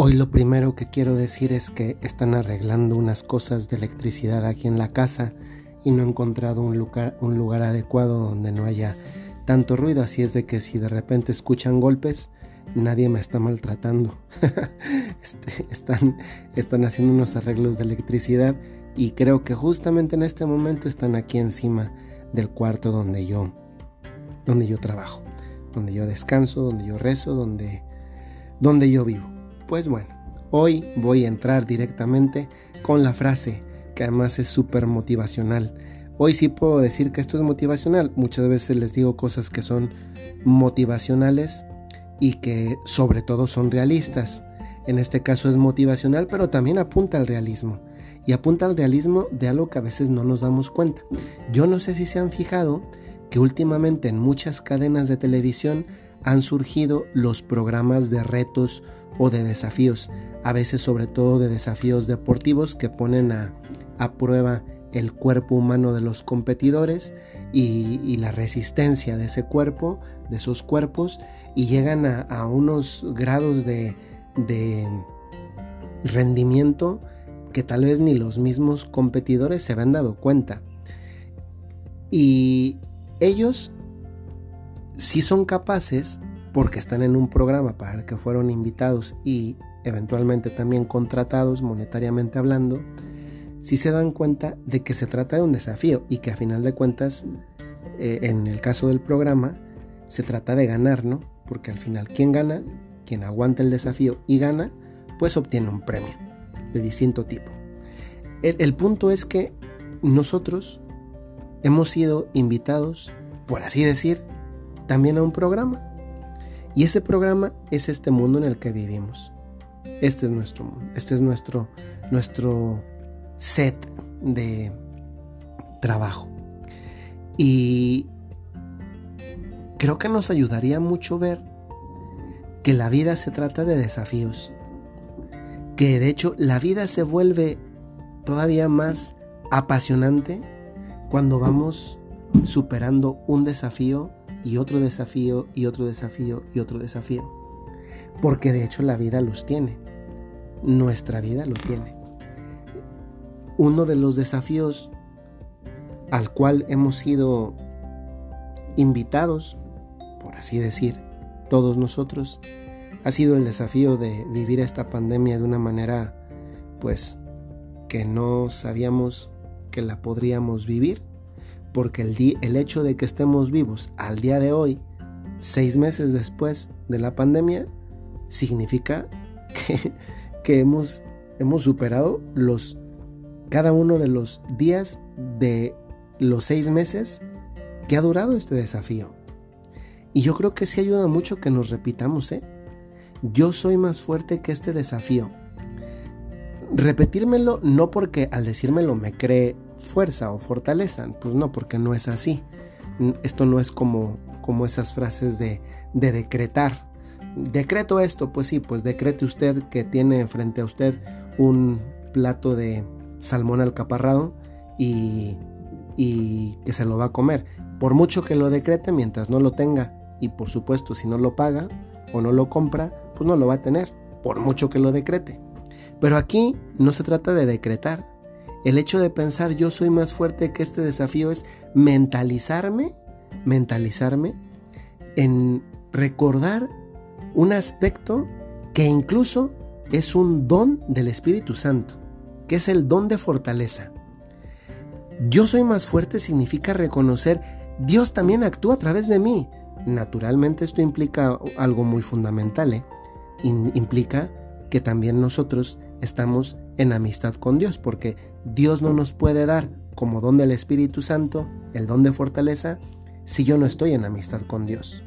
Hoy lo primero que quiero decir es que están arreglando unas cosas de electricidad aquí en la casa y no he encontrado un lugar, un lugar adecuado donde no haya tanto ruido, así es de que si de repente escuchan golpes, nadie me está maltratando. Este, están, están haciendo unos arreglos de electricidad y creo que justamente en este momento están aquí encima del cuarto donde yo, donde yo trabajo, donde yo descanso, donde yo rezo, donde, donde yo vivo. Pues bueno, hoy voy a entrar directamente con la frase que además es súper motivacional. Hoy sí puedo decir que esto es motivacional. Muchas veces les digo cosas que son motivacionales y que sobre todo son realistas. En este caso es motivacional, pero también apunta al realismo. Y apunta al realismo de algo que a veces no nos damos cuenta. Yo no sé si se han fijado que últimamente en muchas cadenas de televisión han surgido los programas de retos o de desafíos, a veces sobre todo de desafíos deportivos que ponen a, prueba el cuerpo humano de los competidores y, la resistencia de ese cuerpo, de esos cuerpos, y llegan a, unos grados de, de rendimiento que tal vez ni los mismos competidores se habían dado cuenta. Y ellos si son capaces, porque están en un programa para el que fueron invitados y eventualmente también contratados monetariamente hablando, si se dan cuenta de que se trata de un desafío y que a final de cuentas, eh, en el caso del programa, se trata de ganar, ¿no? Porque al final, quien gana, quien aguanta el desafío y gana, pues obtiene un premio de distinto tipo. el punto es que nosotros hemos sido invitados, por así decir, también a un programa. Y ese programa es este mundo en el que vivimos. Este es nuestro mundo, este es nuestro, nuestro set de trabajo. Y creo que nos ayudaría mucho ver que la vida se trata de desafíos. Que de hecho la vida se vuelve todavía más apasionante cuando vamos superando un desafío y otro desafío y otro desafío y otro desafío. Porque de hecho la vida los tiene. Nuestra vida lo tiene. Uno de los desafíos al cual hemos sido invitados, por así decir, todos nosotros, ha sido el desafío de vivir esta pandemia de una manera, pues, que no sabíamos que la podríamos vivir porque el, el hecho de que estemos vivos al día de hoy, seis meses después de la pandemia, significa que, hemos, hemos superado los, cada uno de los días de los seis meses que ha durado este desafío. Y yo creo que sí ayuda mucho que nos repitamos, ¿eh? Yo soy más fuerte que este desafío. Repetírmelo no porque al decírmelo me cree fuerza o fortaleza. Pues no, porque no es así. Esto no es como, como esas frases de, de decretar. Decreto esto, pues sí, pues decrete usted que tiene frente a usted un plato de salmón alcaparrado y, y que se lo va a comer. Por mucho que lo decrete, mientras no lo tenga y por supuesto si no lo paga o no lo compra, pues no lo va a tener, por mucho que lo decrete. Pero aquí no se trata de decretar, el hecho de pensar yo soy más fuerte que este desafío es mentalizarme, mentalizarme en recordar un aspecto que incluso es un don del Espíritu Santo, que es el don de fortaleza. Yo soy más fuerte significa reconocer Dios también actúa a través de mí. Naturalmente esto implica algo muy fundamental, ¿eh? implica que también nosotros estamos en amistad con Dios, porque Dios no nos puede dar como don del Espíritu Santo el don de fortaleza si yo no estoy en amistad con Dios.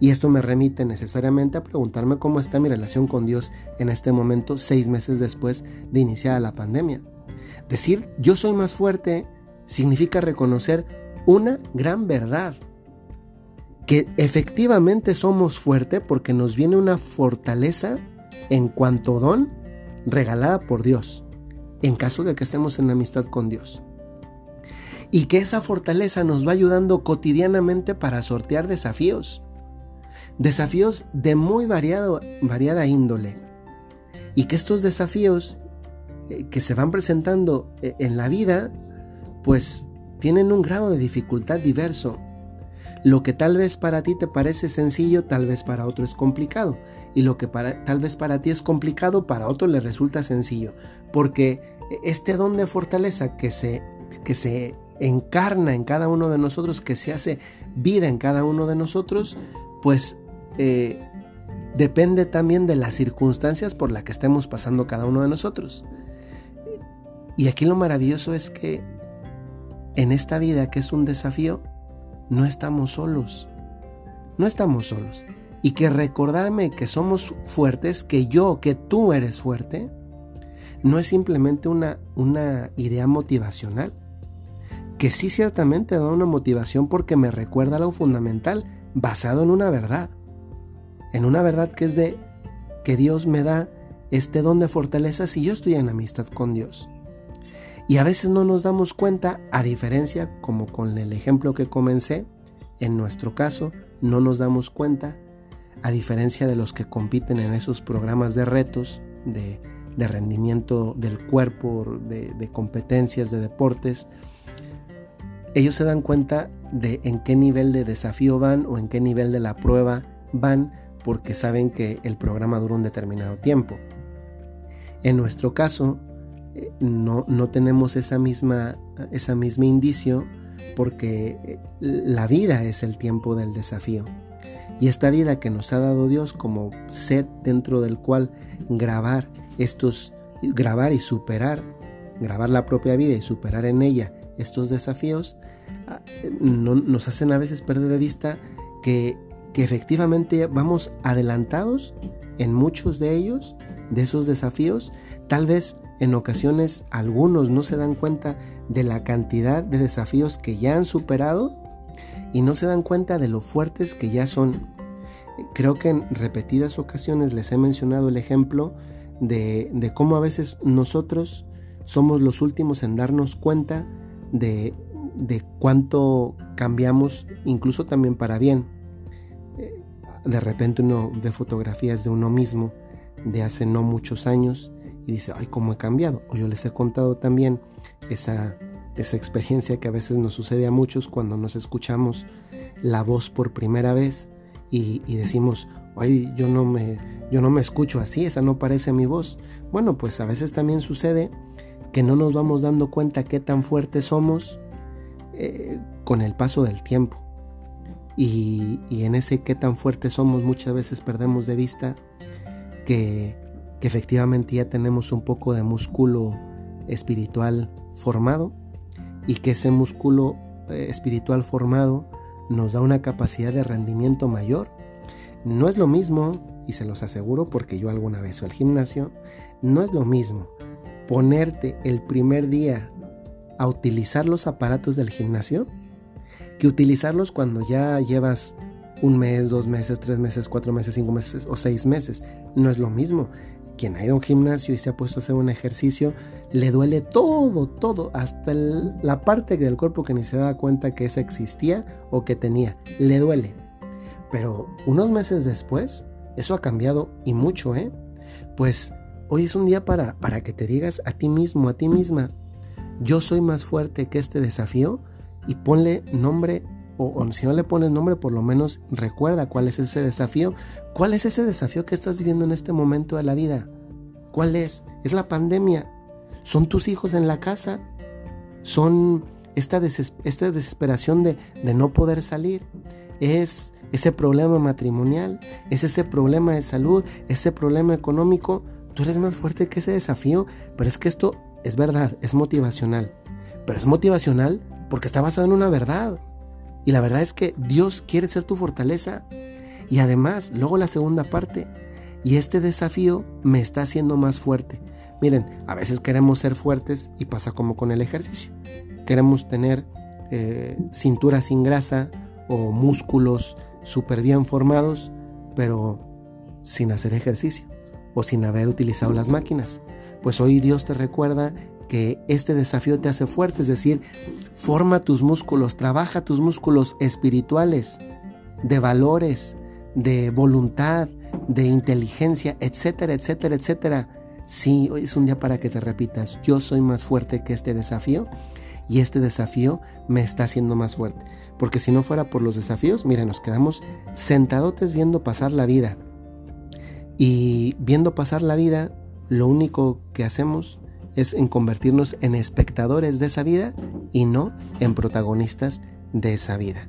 Y esto me remite necesariamente a preguntarme cómo está mi relación con Dios en este momento, seis meses después de iniciar la pandemia. Decir yo soy más fuerte significa reconocer una gran verdad, que efectivamente somos fuertes porque nos viene una fortaleza en cuanto don regalada por Dios, en caso de que estemos en amistad con Dios. Y que esa fortaleza nos va ayudando cotidianamente para sortear desafíos. Desafíos de muy variada índole. Y que estos desafíos eh, que se van presentando eh, en la vida, pues tienen un grado de dificultad diverso. Lo que tal vez para ti te parece sencillo, tal vez para otro es complicado. Y lo que para, tal vez para ti es complicado, para otro le resulta sencillo. Porque este don de fortaleza que se, que se encarna en cada uno de nosotros, que se hace vida en cada uno de nosotros, pues eh, depende también de las circunstancias por las que estemos pasando cada uno de nosotros. Y aquí lo maravilloso es que en esta vida que es un desafío, no estamos solos. No estamos solos. Y que recordarme que somos fuertes, que yo, que tú eres fuerte, no es simplemente una, una idea motivacional. Que sí ciertamente da una motivación porque me recuerda lo fundamental, basado en una verdad. En una verdad que es de que Dios me da este don de fortaleza si yo estoy en amistad con Dios. Y a veces no nos damos cuenta, a diferencia, como con el ejemplo que comencé, en nuestro caso, no nos damos cuenta, a diferencia de los que compiten en esos programas de retos, de, rendimiento del cuerpo, de, de competencias, de deportes, ellos se dan cuenta de en qué nivel de desafío van o en qué nivel de la prueba van porque saben que el programa dura un determinado tiempo. En nuestro caso, no, no tenemos esa misma, esa misma indicio porque eh, la vida es el tiempo del desafío. Y esta vida que nos ha dado Dios como set dentro del cual grabar estos, grabar y superar, grabar la propia vida y superar en ella estos desafíos, ah, no, nos hacen a veces perder de vista que, que efectivamente vamos adelantados en muchos de ellos, de esos desafíos, tal vez en ocasiones algunos no se dan cuenta de la cantidad de desafíos que ya han superado y no se dan cuenta de lo fuertes que ya son. Creo que en repetidas ocasiones les he mencionado el ejemplo de, cómo a veces nosotros somos los últimos en darnos cuenta de, de cuánto cambiamos, incluso también para bien. De repente uno ve fotografías de uno mismo de hace no muchos años y dice, ay, cómo he cambiado. O yo les he contado también esa, esa experiencia que a veces nos sucede a muchos cuando nos escuchamos la voz por primera vez y, decimos, ay, yo no, me, yo no me escucho así, esa no parece mi voz. Bueno, pues a veces también sucede que no nos vamos dando cuenta qué tan fuertes somos eh, con el paso del tiempo. Y, y en ese qué tan fuertes somos muchas veces perdemos de vista que efectivamente ya tenemos un poco de músculo espiritual formado y que ese músculo eh, espiritual formado nos da una capacidad de rendimiento mayor. No es lo mismo, y se los aseguro porque yo alguna vez fui al gimnasio, no es lo mismo ponerte el primer día a utilizar los aparatos del gimnasio que utilizarlos cuando ya llevas un mes, dos meses, tres meses, cuatro meses, cinco meses o seis meses. No es lo mismo quien ha ido a un gimnasio y se ha puesto a hacer un ejercicio, le duele todo, todo, hasta la parte del cuerpo que ni se da cuenta que esa existía o que tenía, le duele. Pero unos meses después, eso ha cambiado y mucho, ¿eh? Pues hoy es un día para, para que te digas a ti mismo, a ti misma, yo soy más fuerte que este desafío y ponle nombre o, si no le pones nombre, por lo menos recuerda cuál es ese desafío. ¿Cuál es ese desafío que estás viviendo en este momento de la vida? ¿Cuál es? ¿Es la pandemia? ¿Son tus hijos en la casa? ¿Son esta, esta desesperación de, de no poder salir? ¿Es ese problema matrimonial? ¿Es ese problema de salud? ¿Ese problema económico? Tú eres más fuerte que ese desafío, pero es que esto es verdad, es motivacional. Pero es motivacional porque está basado en una verdad. Y la verdad es que Dios quiere ser tu fortaleza. Y además, luego la segunda parte, y este desafío me está haciendo más fuerte. Miren, a veces queremos ser fuertes y pasa como con el ejercicio. Queremos tener eh, cintura sin grasa o músculos súper bien formados, pero sin hacer ejercicio o sin haber utilizado las máquinas. Pues hoy Dios te recuerda que este desafío te hace fuerte, es decir, forma tus músculos, trabaja tus músculos espirituales, de valores, de voluntad, de inteligencia, etcétera, etcétera, etcétera. Sí, hoy es un día para que te repitas, yo soy más fuerte que este desafío y este desafío me está haciendo más fuerte. Porque si no fuera por los desafíos, mira, nos quedamos sentadotes viendo pasar la vida. Y viendo pasar la vida, lo único que hacemos es en convertirnos en espectadores de esa vida y no en protagonistas de esa vida.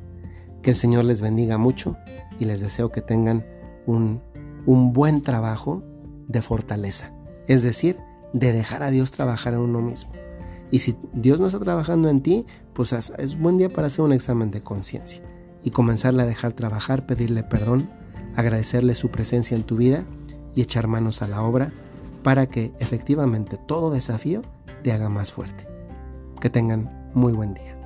Que el Señor les bendiga mucho y les deseo que tengan un, un buen trabajo de fortaleza, es decir, de dejar a Dios trabajar en uno mismo. Y si Dios no está trabajando en ti, pues es buen día para hacer un examen de conciencia y comenzarle a dejar trabajar, pedirle perdón, agradecerle su presencia en tu vida y echar manos a la obra para que efectivamente todo desafío te haga más fuerte. Que tengan muy buen día.